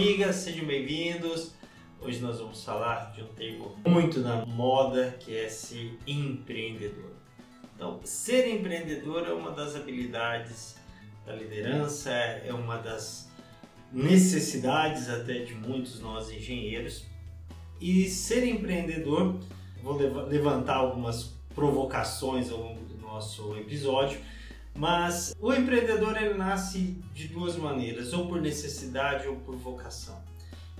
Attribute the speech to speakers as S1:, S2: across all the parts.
S1: amigas, sejam bem-vindos. Hoje nós vamos falar de um termo muito na moda que é ser empreendedor. Então, ser empreendedor é uma das habilidades da liderança, é uma das necessidades até de muitos nós engenheiros. E ser empreendedor, vou levantar algumas provocações ao longo do nosso episódio, mas o empreendedor ele nasce de duas maneiras, ou por necessidade ou por vocação.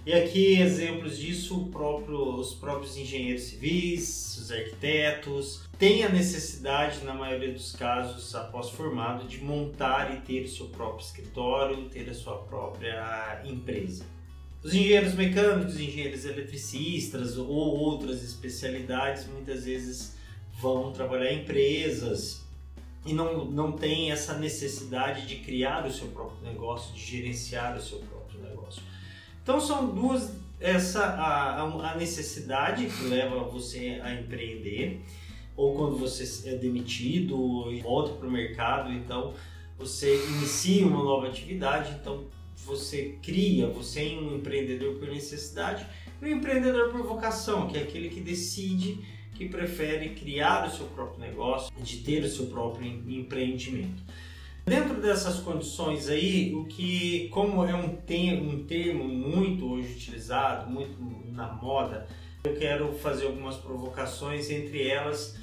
S1: E aqui exemplos disso, próprio, os próprios engenheiros civis, os arquitetos, têm a necessidade, na maioria dos casos, após formado, de montar e ter o seu próprio escritório, ter a sua própria empresa. Os engenheiros mecânicos, engenheiros eletricistas ou outras especialidades muitas vezes vão trabalhar em empresas e não, não tem essa necessidade de criar o seu próprio negócio, de gerenciar o seu próprio negócio. Então são duas essa a, a necessidade que leva você a empreender ou quando você é demitido e volta para o mercado, então você inicia uma nova atividade, então você cria, você é um empreendedor por necessidade e um empreendedor por vocação, que é aquele que decide que prefere criar o seu próprio negócio, de ter o seu próprio empreendimento. Dentro dessas condições aí, o que, como é um termo, um termo muito hoje utilizado, muito na moda, eu quero fazer algumas provocações, entre elas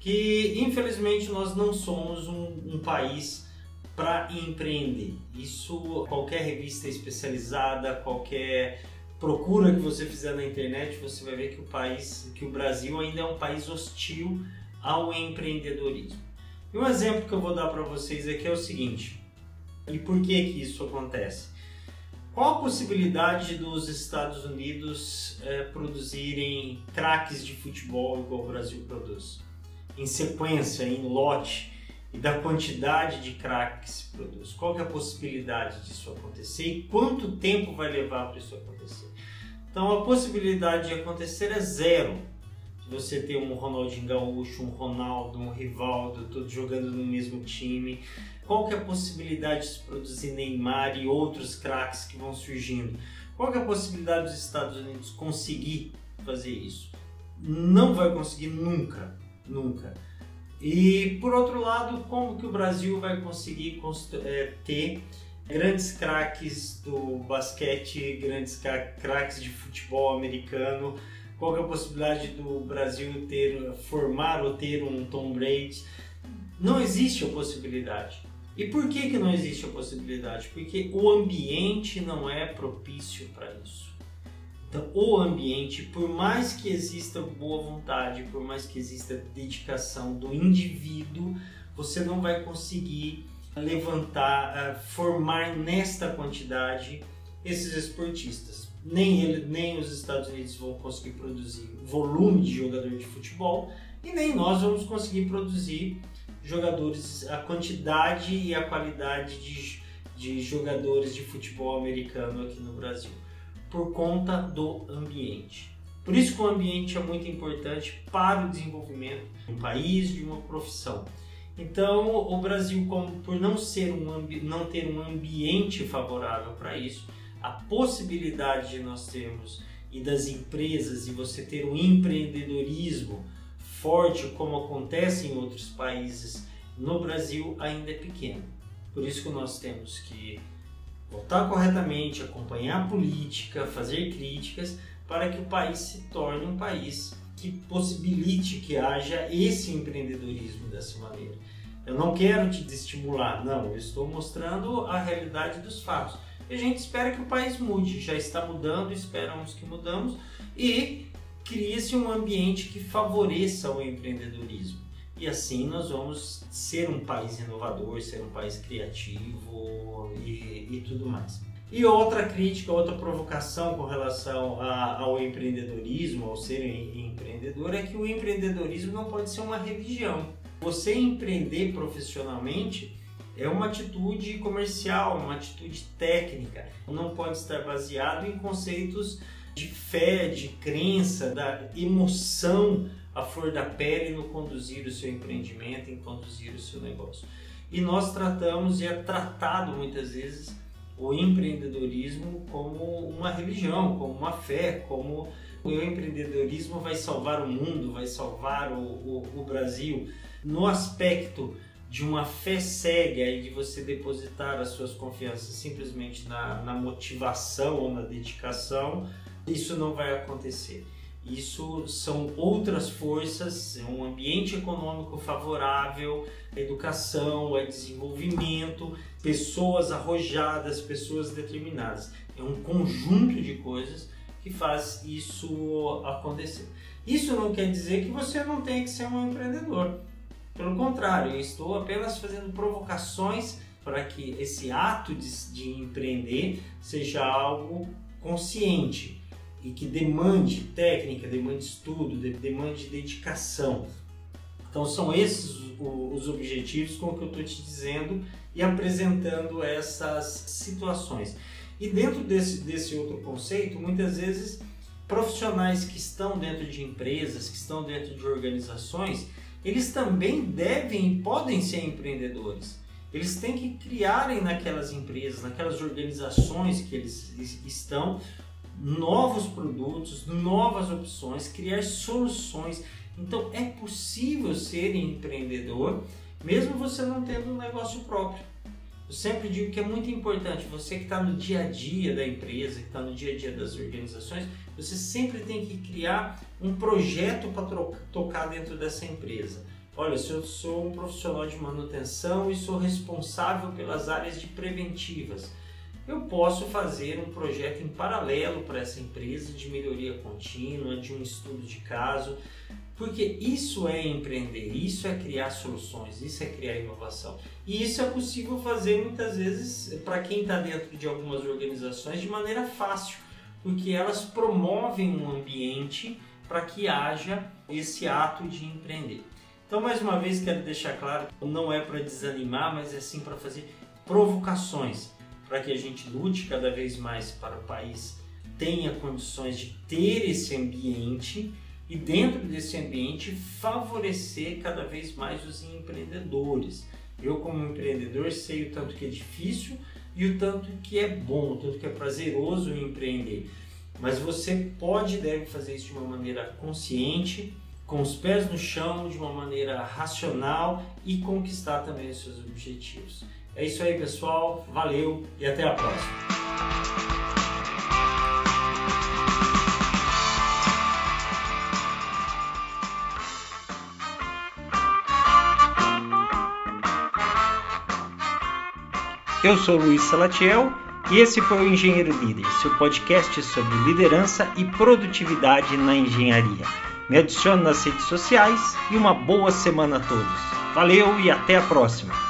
S1: que infelizmente nós não somos um, um país para empreender. Isso qualquer revista especializada, qualquer procura que você fizer na internet, você vai ver que o país, que o Brasil ainda é um país hostil ao empreendedorismo. E um exemplo que eu vou dar para vocês aqui é o seguinte: e por que que isso acontece? Qual a possibilidade dos Estados Unidos é, produzirem craques de futebol igual o Brasil produz? Em sequência, em lote, e da quantidade de crack que se produz. Qual que é a possibilidade disso acontecer e quanto tempo vai levar para isso acontecer? Então a possibilidade de acontecer é zero. De você ter um Ronaldinho Gaúcho, um Ronaldo, um Rivaldo, todos jogando no mesmo time. Qual que é a possibilidade de se produzir Neymar e outros craques que vão surgindo? Qual que é a possibilidade dos Estados Unidos conseguir fazer isso? Não vai conseguir nunca, nunca. E por outro lado, como que o Brasil vai conseguir é, ter grandes craques do basquete, grandes craques de futebol americano? Qual é a possibilidade do Brasil ter formar ou ter um Tom Brady? Não existe a possibilidade. E por que, que não existe a possibilidade? Porque o ambiente não é propício para isso. Então, o ambiente, por mais que exista boa vontade, por mais que exista dedicação do indivíduo, você não vai conseguir levantar, eh, formar nesta quantidade esses esportistas. Nem ele, nem os Estados Unidos vão conseguir produzir volume de jogador de futebol e nem nós vamos conseguir produzir jogadores, a quantidade e a qualidade de, de jogadores de futebol americano aqui no Brasil por conta do ambiente. Por isso que o ambiente é muito importante para o desenvolvimento de um país, de uma profissão. Então, o Brasil, como por não ser um não ter um ambiente favorável para isso, a possibilidade de nós termos e das empresas e você ter um empreendedorismo forte como acontece em outros países, no Brasil ainda é pequeno. Por isso que nós temos que votar corretamente, acompanhar a política, fazer críticas para que o país se torne um país que possibilite que haja esse empreendedorismo dessa maneira. Eu não quero te desestimular, não, eu estou mostrando a realidade dos fatos. E a gente espera que o país mude, já está mudando, esperamos que mudamos e cria-se um ambiente que favoreça o empreendedorismo. E assim nós vamos ser um país inovador, ser um país criativo e, e tudo mais. E outra crítica, outra provocação com relação a, ao empreendedorismo, ao ser empreendedor, é que o empreendedorismo não pode ser uma religião. Você empreender profissionalmente é uma atitude comercial, uma atitude técnica. Não pode estar baseado em conceitos de fé, de crença, da emoção a flor da pele no conduzir o seu empreendimento, em conduzir o seu negócio. E nós tratamos, e é tratado muitas vezes, o empreendedorismo como uma religião, como uma fé, como o empreendedorismo vai salvar o mundo, vai salvar o, o, o Brasil. No aspecto de uma fé cega e de você depositar as suas confianças simplesmente na, na motivação ou na dedicação, isso não vai acontecer. Isso são outras forças, é um ambiente econômico favorável, educação, é desenvolvimento, pessoas arrojadas, pessoas determinadas. É um conjunto de coisas que faz isso acontecer. Isso não quer dizer que você não tem que ser um empreendedor. Pelo contrário, eu estou apenas fazendo provocações para que esse ato de, de empreender seja algo consciente e que demande técnica, demande estudo, demande dedicação. Então são esses os objetivos com que eu estou te dizendo e apresentando essas situações. E dentro desse, desse outro conceito, muitas vezes profissionais que estão dentro de empresas, que estão dentro de organizações, eles também devem e podem ser empreendedores. Eles têm que criarem naquelas empresas, naquelas organizações que eles estão, novos produtos, novas opções, criar soluções. Então é possível ser empreendedor, mesmo você não tendo um negócio próprio. Eu sempre digo que é muito importante, você que está no dia a dia da empresa, que está no dia a dia das organizações, você sempre tem que criar um projeto para tocar dentro dessa empresa. Olha, se eu sou um profissional de manutenção e sou responsável pelas áreas de preventivas, eu posso fazer um projeto em paralelo para essa empresa de melhoria contínua, de um estudo de caso, porque isso é empreender, isso é criar soluções, isso é criar inovação. E isso é possível fazer muitas vezes para quem está dentro de algumas organizações de maneira fácil, porque elas promovem um ambiente para que haja esse ato de empreender. Então, mais uma vez, quero deixar claro, não é para desanimar, mas é sim para fazer provocações, para que a gente lute cada vez mais para o país tenha condições de ter esse ambiente e dentro desse ambiente favorecer cada vez mais os empreendedores. Eu como empreendedor sei o tanto que é difícil e o tanto que é bom, o tanto que é prazeroso empreender. Mas você pode e deve fazer isso de uma maneira consciente, com os pés no chão, de uma maneira racional e conquistar também os seus objetivos. É isso aí, pessoal. Valeu e até a próxima. Eu sou Luiz Salatiel e esse foi o Engenheiro Líder, seu podcast sobre liderança e produtividade na engenharia. Me adicione nas redes sociais e uma boa semana a todos. Valeu e até a próxima!